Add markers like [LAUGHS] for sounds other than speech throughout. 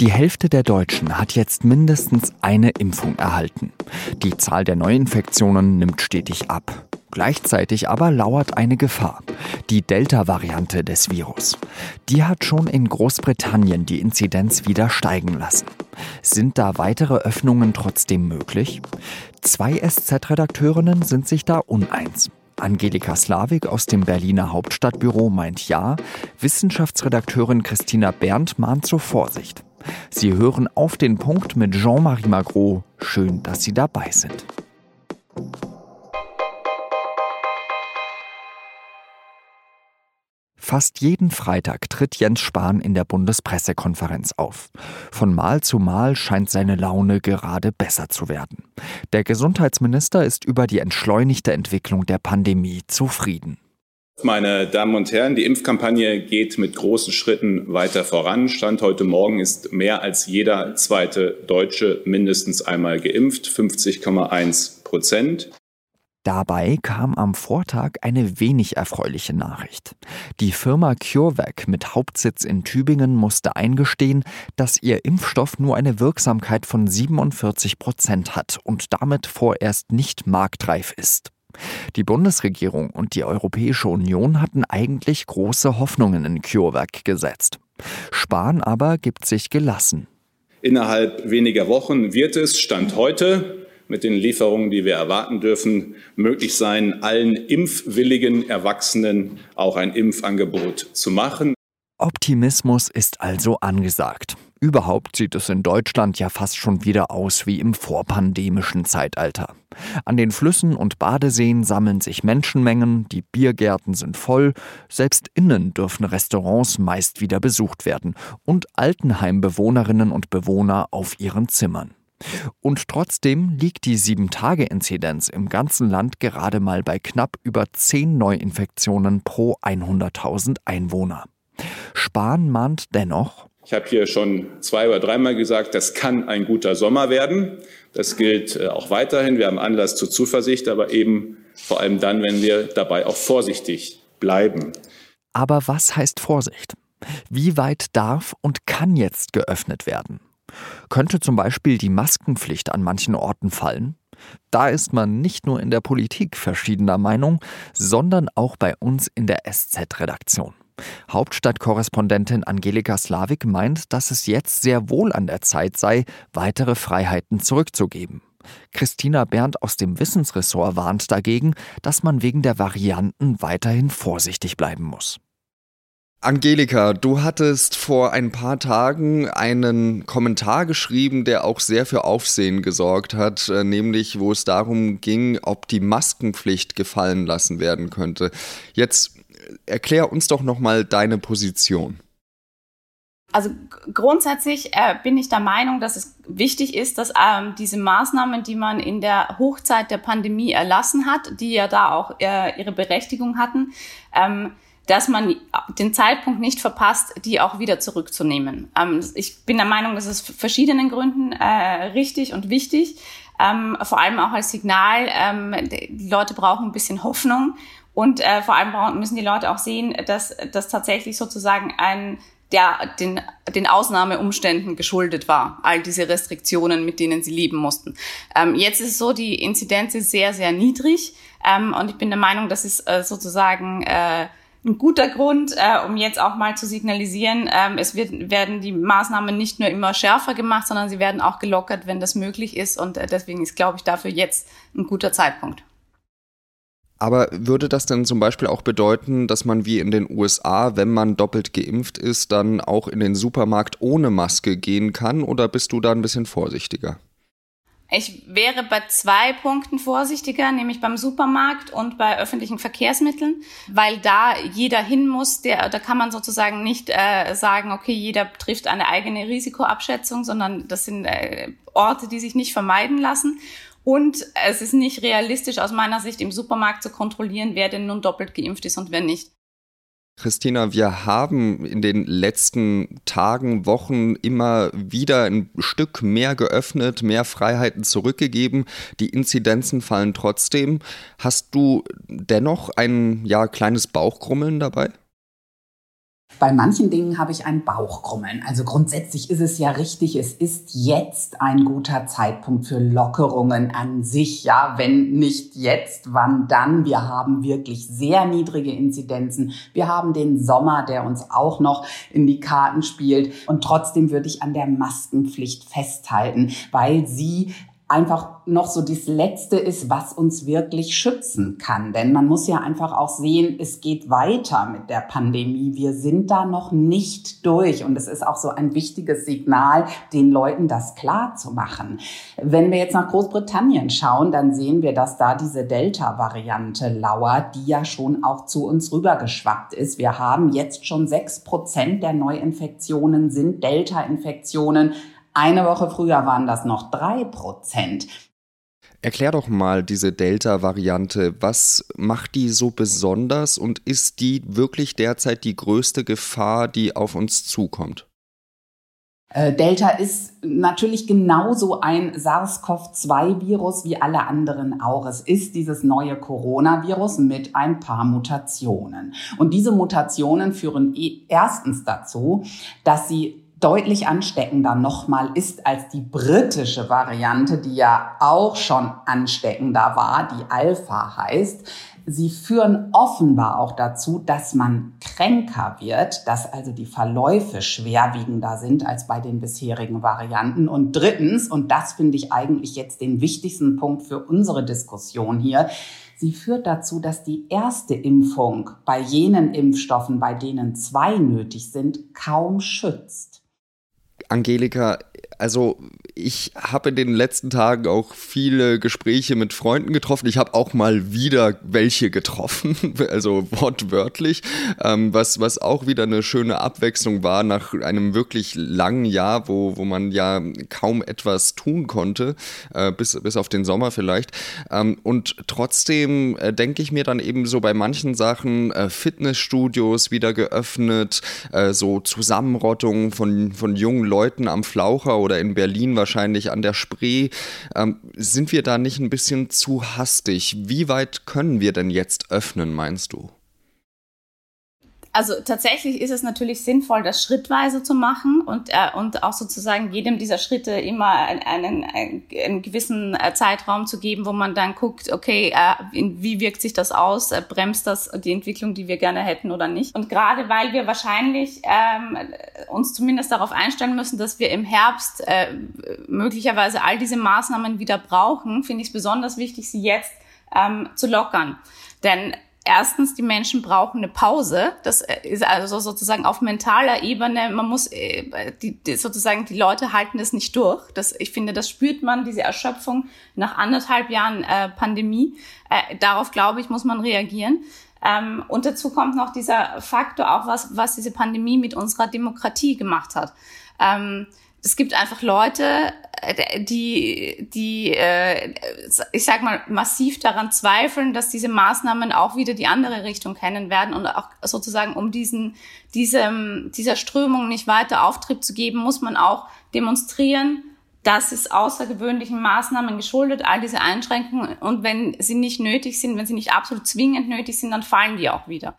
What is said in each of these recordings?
Die Hälfte der Deutschen hat jetzt mindestens eine Impfung erhalten. Die Zahl der Neuinfektionen nimmt stetig ab. Gleichzeitig aber lauert eine Gefahr. Die Delta-Variante des Virus. Die hat schon in Großbritannien die Inzidenz wieder steigen lassen. Sind da weitere Öffnungen trotzdem möglich? Zwei SZ-Redakteurinnen sind sich da uneins. Angelika Slavik aus dem Berliner Hauptstadtbüro meint ja, Wissenschaftsredakteurin Christina Berndt mahnt zur Vorsicht. Sie hören auf den Punkt mit Jean-Marie Magro. Schön, dass Sie dabei sind. Fast jeden Freitag tritt Jens Spahn in der Bundespressekonferenz auf. Von Mal zu Mal scheint seine Laune gerade besser zu werden. Der Gesundheitsminister ist über die entschleunigte Entwicklung der Pandemie zufrieden. Meine Damen und Herren, die Impfkampagne geht mit großen Schritten weiter voran. Stand heute Morgen ist mehr als jeder zweite Deutsche mindestens einmal geimpft, 50,1 Prozent. Dabei kam am Vortag eine wenig erfreuliche Nachricht. Die Firma CureVac mit Hauptsitz in Tübingen musste eingestehen, dass ihr Impfstoff nur eine Wirksamkeit von 47 Prozent hat und damit vorerst nicht marktreif ist. Die Bundesregierung und die Europäische Union hatten eigentlich große Hoffnungen in CureVac gesetzt. Spahn aber gibt sich gelassen. Innerhalb weniger Wochen wird es, Stand heute, mit den Lieferungen, die wir erwarten dürfen, möglich sein, allen impfwilligen Erwachsenen auch ein Impfangebot zu machen. Optimismus ist also angesagt. Überhaupt sieht es in Deutschland ja fast schon wieder aus wie im vorpandemischen Zeitalter. An den Flüssen und Badeseen sammeln sich Menschenmengen, die Biergärten sind voll, selbst innen dürfen Restaurants meist wieder besucht werden und Altenheimbewohnerinnen und Bewohner auf ihren Zimmern. Und trotzdem liegt die 7-Tage-Inzidenz im ganzen Land gerade mal bei knapp über 10 Neuinfektionen pro 100.000 Einwohner. Spahn mahnt dennoch, ich habe hier schon zwei oder dreimal gesagt, das kann ein guter Sommer werden. Das gilt äh, auch weiterhin. Wir haben Anlass zur Zuversicht, aber eben vor allem dann, wenn wir dabei auch vorsichtig bleiben. Aber was heißt Vorsicht? Wie weit darf und kann jetzt geöffnet werden? Könnte zum Beispiel die Maskenpflicht an manchen Orten fallen? Da ist man nicht nur in der Politik verschiedener Meinung, sondern auch bei uns in der SZ-Redaktion. Hauptstadtkorrespondentin Angelika Slavik meint, dass es jetzt sehr wohl an der Zeit sei, weitere Freiheiten zurückzugeben. Christina Berndt aus dem Wissensressort warnt dagegen, dass man wegen der Varianten weiterhin vorsichtig bleiben muss. Angelika, du hattest vor ein paar Tagen einen Kommentar geschrieben, der auch sehr für Aufsehen gesorgt hat, äh, nämlich wo es darum ging, ob die Maskenpflicht gefallen lassen werden könnte. Jetzt erklär uns doch nochmal deine Position. Also grundsätzlich äh, bin ich der Meinung, dass es wichtig ist, dass ähm, diese Maßnahmen, die man in der Hochzeit der Pandemie erlassen hat, die ja da auch äh, ihre Berechtigung hatten, ähm, dass man den Zeitpunkt nicht verpasst, die auch wieder zurückzunehmen. Ähm, ich bin der Meinung, das ist verschiedenen Gründen äh, richtig und wichtig. Ähm, vor allem auch als Signal, ähm, die Leute brauchen ein bisschen Hoffnung und äh, vor allem müssen die Leute auch sehen, dass das tatsächlich sozusagen ein der den, den Ausnahmeumständen geschuldet war, all diese Restriktionen, mit denen sie leben mussten. Ähm, jetzt ist es so, die Inzidenz ist sehr, sehr niedrig ähm, und ich bin der Meinung, das ist äh, sozusagen äh, ein guter Grund, äh, um jetzt auch mal zu signalisieren, ähm, es wird, werden die Maßnahmen nicht nur immer schärfer gemacht, sondern sie werden auch gelockert, wenn das möglich ist. Und äh, deswegen ist, glaube ich, dafür jetzt ein guter Zeitpunkt. Aber würde das denn zum Beispiel auch bedeuten, dass man wie in den USA, wenn man doppelt geimpft ist, dann auch in den Supermarkt ohne Maske gehen kann? Oder bist du da ein bisschen vorsichtiger? Ich wäre bei zwei Punkten vorsichtiger, nämlich beim Supermarkt und bei öffentlichen Verkehrsmitteln, weil da jeder hin muss. Der, da kann man sozusagen nicht äh, sagen, okay, jeder trifft eine eigene Risikoabschätzung, sondern das sind äh, Orte, die sich nicht vermeiden lassen. Und es ist nicht realistisch aus meiner Sicht im Supermarkt zu kontrollieren, wer denn nun doppelt geimpft ist und wer nicht. Christina, wir haben in den letzten Tagen, Wochen immer wieder ein Stück mehr geöffnet, mehr Freiheiten zurückgegeben. Die Inzidenzen fallen trotzdem. Hast du dennoch ein ja, kleines Bauchgrummeln dabei? Bei manchen Dingen habe ich ein Bauchkrummeln. Also grundsätzlich ist es ja richtig, es ist jetzt ein guter Zeitpunkt für Lockerungen an sich. Ja, wenn nicht jetzt, wann dann? Wir haben wirklich sehr niedrige Inzidenzen. Wir haben den Sommer, der uns auch noch in die Karten spielt. Und trotzdem würde ich an der Maskenpflicht festhalten, weil sie einfach noch so das Letzte ist, was uns wirklich schützen kann. Denn man muss ja einfach auch sehen, es geht weiter mit der Pandemie. Wir sind da noch nicht durch. Und es ist auch so ein wichtiges Signal, den Leuten das klar zu machen. Wenn wir jetzt nach Großbritannien schauen, dann sehen wir, dass da diese Delta-Variante lauert, die ja schon auch zu uns rübergeschwappt ist. Wir haben jetzt schon sechs Prozent der Neuinfektionen sind Delta-Infektionen. Eine Woche früher waren das noch drei Prozent. Erklär doch mal diese Delta-Variante. Was macht die so besonders und ist die wirklich derzeit die größte Gefahr, die auf uns zukommt? Äh, Delta ist natürlich genauso ein SARS-CoV-2-Virus wie alle anderen auch. Es ist dieses neue Coronavirus mit ein paar Mutationen. Und diese Mutationen führen e-, erstens dazu, dass sie deutlich ansteckender nochmal ist als die britische Variante, die ja auch schon ansteckender war, die Alpha heißt. Sie führen offenbar auch dazu, dass man kränker wird, dass also die Verläufe schwerwiegender sind als bei den bisherigen Varianten. Und drittens, und das finde ich eigentlich jetzt den wichtigsten Punkt für unsere Diskussion hier, Sie führt dazu, dass die erste Impfung bei jenen Impfstoffen, bei denen zwei nötig sind, kaum schützt. Angelika, also ich habe in den letzten Tagen auch viele Gespräche mit Freunden getroffen. Ich habe auch mal wieder welche getroffen, [LAUGHS] also wortwörtlich, ähm, was, was auch wieder eine schöne Abwechslung war nach einem wirklich langen Jahr, wo, wo man ja kaum etwas tun konnte, äh, bis, bis auf den Sommer vielleicht. Ähm, und trotzdem äh, denke ich mir dann eben so bei manchen Sachen, äh, Fitnessstudios wieder geöffnet, äh, so Zusammenrottungen von, von jungen Leuten am Flaucher oder in Berlin wahrscheinlich an der Spree. Ähm, sind wir da nicht ein bisschen zu hastig? Wie weit können wir denn jetzt öffnen, meinst du? Also tatsächlich ist es natürlich sinnvoll, das schrittweise zu machen und, äh, und auch sozusagen jedem dieser Schritte immer einen, einen, einen gewissen äh, Zeitraum zu geben, wo man dann guckt, okay, äh, wie wirkt sich das aus? Äh, bremst das die Entwicklung, die wir gerne hätten oder nicht? Und gerade weil wir wahrscheinlich ähm, uns zumindest darauf einstellen müssen, dass wir im Herbst äh, möglicherweise all diese Maßnahmen wieder brauchen, finde ich es besonders wichtig, sie jetzt ähm, zu lockern. Denn Erstens, die Menschen brauchen eine Pause. Das äh, ist also sozusagen auf mentaler Ebene. Man muss äh, die, die, sozusagen die Leute halten das nicht durch. Das, ich finde, das spürt man diese Erschöpfung nach anderthalb Jahren äh, Pandemie. Äh, darauf glaube ich muss man reagieren. Ähm, und dazu kommt noch dieser Faktor auch was was diese Pandemie mit unserer Demokratie gemacht hat. Ähm, es gibt einfach Leute, äh, die, die, äh, ich sag mal, massiv daran zweifeln, dass diese Maßnahmen auch wieder die andere Richtung kennen werden und auch sozusagen, um diesen, diesem, dieser Strömung nicht weiter Auftrieb zu geben, muss man auch demonstrieren, dass es außergewöhnlichen Maßnahmen geschuldet, all diese Einschränkungen. Und wenn sie nicht nötig sind, wenn sie nicht absolut zwingend nötig sind, dann fallen die auch wieder.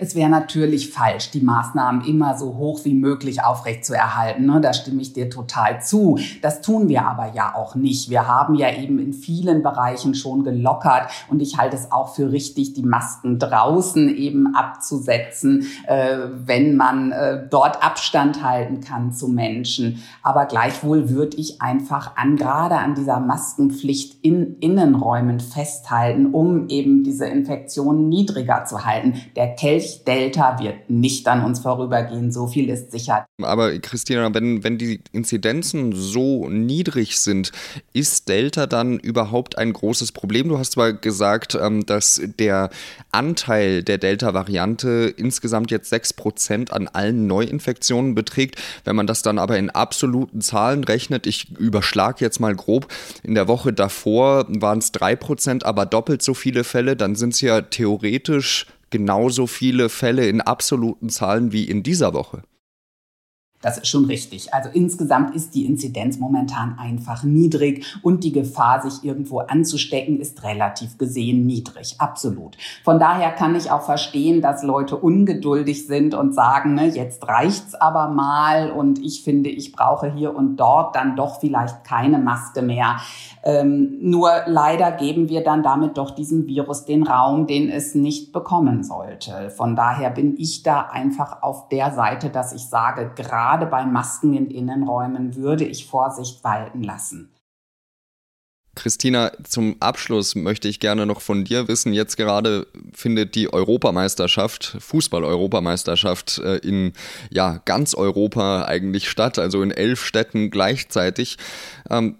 Es wäre natürlich falsch, die Maßnahmen immer so hoch wie möglich aufrechtzuerhalten. Ne? Da stimme ich dir total zu. Das tun wir aber ja auch nicht. Wir haben ja eben in vielen Bereichen schon gelockert und ich halte es auch für richtig, die Masken draußen eben abzusetzen, äh, wenn man äh, dort Abstand halten kann zu Menschen. Aber gleichwohl würde ich einfach an, gerade an dieser Maskenpflicht in Innenräumen festhalten, um eben diese Infektionen niedriger zu halten. Der Kelch-Delta wird nicht an uns vorübergehen, so viel ist sicher. Aber Christina, wenn, wenn die Inzidenzen so niedrig sind, ist Delta dann überhaupt ein großes Problem? Du hast zwar gesagt, ähm, dass der Anteil der Delta-Variante insgesamt jetzt 6% an allen Neuinfektionen beträgt. Wenn man das dann aber in absoluten Zahlen rechnet, ich überschlage jetzt mal grob, in der Woche davor waren es 3%, aber doppelt so viele Fälle, dann sind es ja theoretisch genauso viele Fälle in absoluten Zahlen wie in dieser Woche. Das ist schon richtig. Also insgesamt ist die Inzidenz momentan einfach niedrig und die Gefahr, sich irgendwo anzustecken, ist relativ gesehen niedrig. Absolut. Von daher kann ich auch verstehen, dass Leute ungeduldig sind und sagen, ne, jetzt reicht's aber mal und ich finde, ich brauche hier und dort dann doch vielleicht keine Maske mehr. Ähm, nur leider geben wir dann damit doch diesem Virus den Raum, den es nicht bekommen sollte. Von daher bin ich da einfach auf der Seite, dass ich sage, gerade gerade bei Masken in Innenräumen würde ich Vorsicht walten lassen. Christina, zum Abschluss möchte ich gerne noch von dir wissen. Jetzt gerade findet die Europameisterschaft, Fußball-Europameisterschaft äh, in ja, ganz Europa eigentlich statt, also in elf Städten gleichzeitig. Ähm,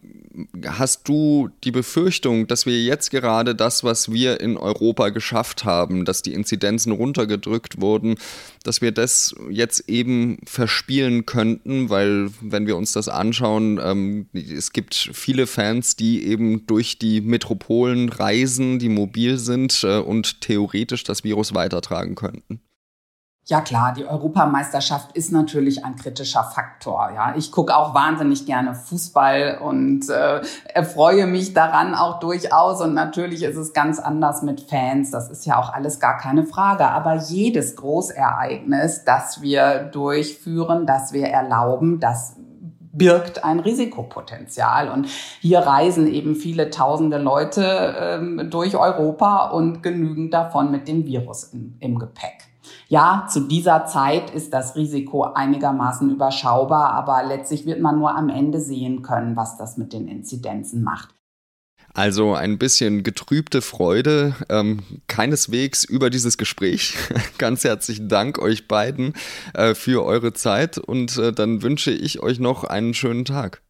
hast du die Befürchtung, dass wir jetzt gerade das, was wir in Europa geschafft haben, dass die Inzidenzen runtergedrückt wurden, dass wir das jetzt eben verspielen könnten, weil wenn wir uns das anschauen, ähm, es gibt viele Fans, die eben durch die Metropolen reisen, die mobil sind äh, und theoretisch das Virus weitertragen könnten. Ja klar, die Europameisterschaft ist natürlich ein kritischer Faktor. Ja, ich gucke auch wahnsinnig gerne Fußball und äh, erfreue mich daran auch durchaus. Und natürlich ist es ganz anders mit Fans. Das ist ja auch alles gar keine Frage. Aber jedes Großereignis, das wir durchführen, das wir erlauben, das birgt ein Risikopotenzial. Und hier reisen eben viele tausende Leute ähm, durch Europa und genügend davon mit dem Virus im, im Gepäck. Ja, zu dieser Zeit ist das Risiko einigermaßen überschaubar, aber letztlich wird man nur am Ende sehen können, was das mit den Inzidenzen macht. Also ein bisschen getrübte Freude, ähm, keineswegs über dieses Gespräch. [LAUGHS] Ganz herzlichen Dank euch beiden äh, für eure Zeit und äh, dann wünsche ich euch noch einen schönen Tag.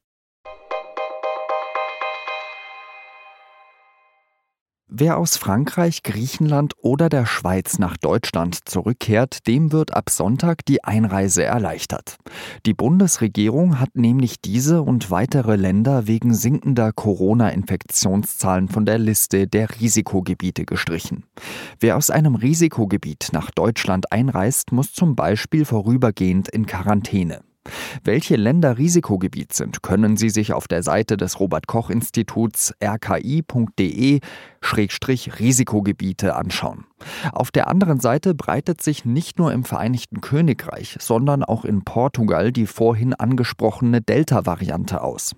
Wer aus Frankreich, Griechenland oder der Schweiz nach Deutschland zurückkehrt, dem wird ab Sonntag die Einreise erleichtert. Die Bundesregierung hat nämlich diese und weitere Länder wegen sinkender Corona-Infektionszahlen von der Liste der Risikogebiete gestrichen. Wer aus einem Risikogebiet nach Deutschland einreist, muss zum Beispiel vorübergehend in Quarantäne. Welche Länder Risikogebiet sind, können Sie sich auf der Seite des Robert Koch Instituts rki.de-risikogebiete anschauen. Auf der anderen Seite breitet sich nicht nur im Vereinigten Königreich, sondern auch in Portugal die vorhin angesprochene Delta-Variante aus.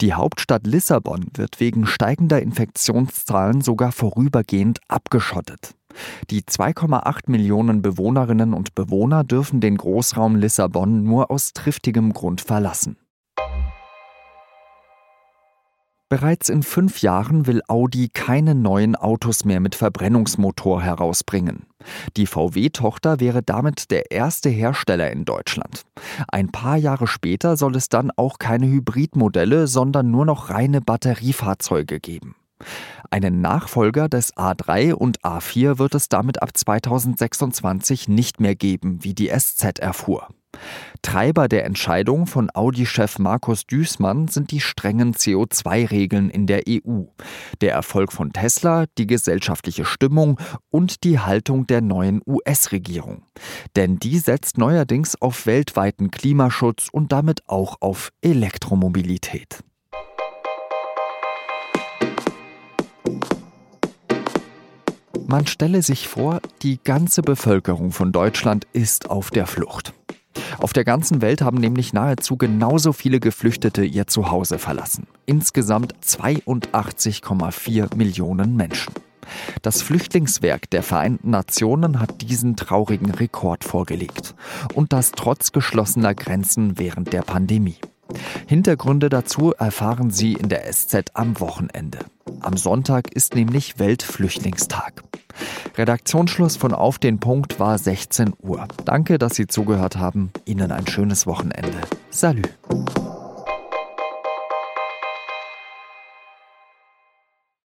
Die Hauptstadt Lissabon wird wegen steigender Infektionszahlen sogar vorübergehend abgeschottet. Die 2,8 Millionen Bewohnerinnen und Bewohner dürfen den Großraum Lissabon nur aus triftigem Grund verlassen. Bereits in fünf Jahren will Audi keine neuen Autos mehr mit Verbrennungsmotor herausbringen. Die VW-Tochter wäre damit der erste Hersteller in Deutschland. Ein paar Jahre später soll es dann auch keine Hybridmodelle, sondern nur noch reine Batteriefahrzeuge geben. Einen Nachfolger des A3 und A4 wird es damit ab 2026 nicht mehr geben, wie die SZ erfuhr. Treiber der Entscheidung von Audi-Chef Markus Düßmann sind die strengen CO2-Regeln in der EU, der Erfolg von Tesla, die gesellschaftliche Stimmung und die Haltung der neuen US-Regierung. Denn die setzt neuerdings auf weltweiten Klimaschutz und damit auch auf Elektromobilität. Man stelle sich vor, die ganze Bevölkerung von Deutschland ist auf der Flucht. Auf der ganzen Welt haben nämlich nahezu genauso viele Geflüchtete ihr Zuhause verlassen. Insgesamt 82,4 Millionen Menschen. Das Flüchtlingswerk der Vereinten Nationen hat diesen traurigen Rekord vorgelegt. Und das trotz geschlossener Grenzen während der Pandemie. Hintergründe dazu erfahren Sie in der SZ am Wochenende. Am Sonntag ist nämlich Weltflüchtlingstag. Redaktionsschluss von Auf den Punkt war 16 Uhr. Danke, dass Sie zugehört haben. Ihnen ein schönes Wochenende. Salü.